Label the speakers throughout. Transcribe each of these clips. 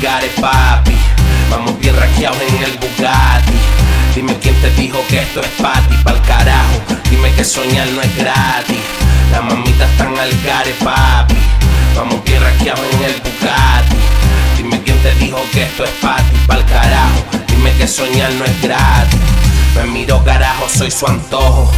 Speaker 1: gare, papi. Vamos bien raqueados en el Bugatti. Dime quién te dijo que esto es pati, pa'l carajo. Dime que soñar no es gratis. Las mamitas están al gare, papi. Vamos bien raqueados en el Bugatti. Dime quién te dijo que esto es pati, pa'l carajo. Dime que soñar no es gratis. Me miro carajo, soy su antojo.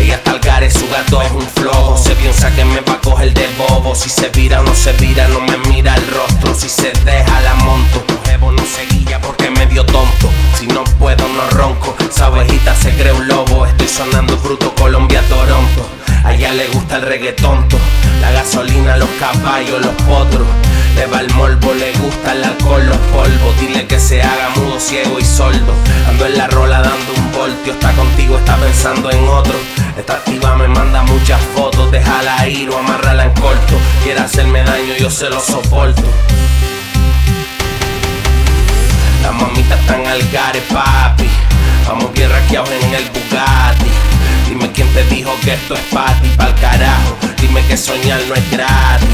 Speaker 1: Ella está al gare, su gato es un flojo. Se piensa que me va a coger de bobo. Si se vira o no se vira, no me mira el rostro. Si se deja, la monto. No se guilla porque me dio tonto. Si no puedo, no ronco. Esa se cree un lobo. Estoy sonando bruto, Colombia, Toronto. A ella le gusta el reggaetonto. La gasolina, los caballos, los potros. Le va el morbo, le gusta el alcohol, los polvos. Dile que se haga mudo, ciego y sordo. Ando en la rola dando un voltio. Está contigo, está pensando en otro. Esta activa me manda muchas fotos. Déjala ir o amárrala en corto. Quiere hacerme daño, yo se lo soporto. Papi. Vamos bien raqueados en el Bugatti. Dime quién te dijo que esto es pati, pa'l carajo. Dime que soñar no es gratis.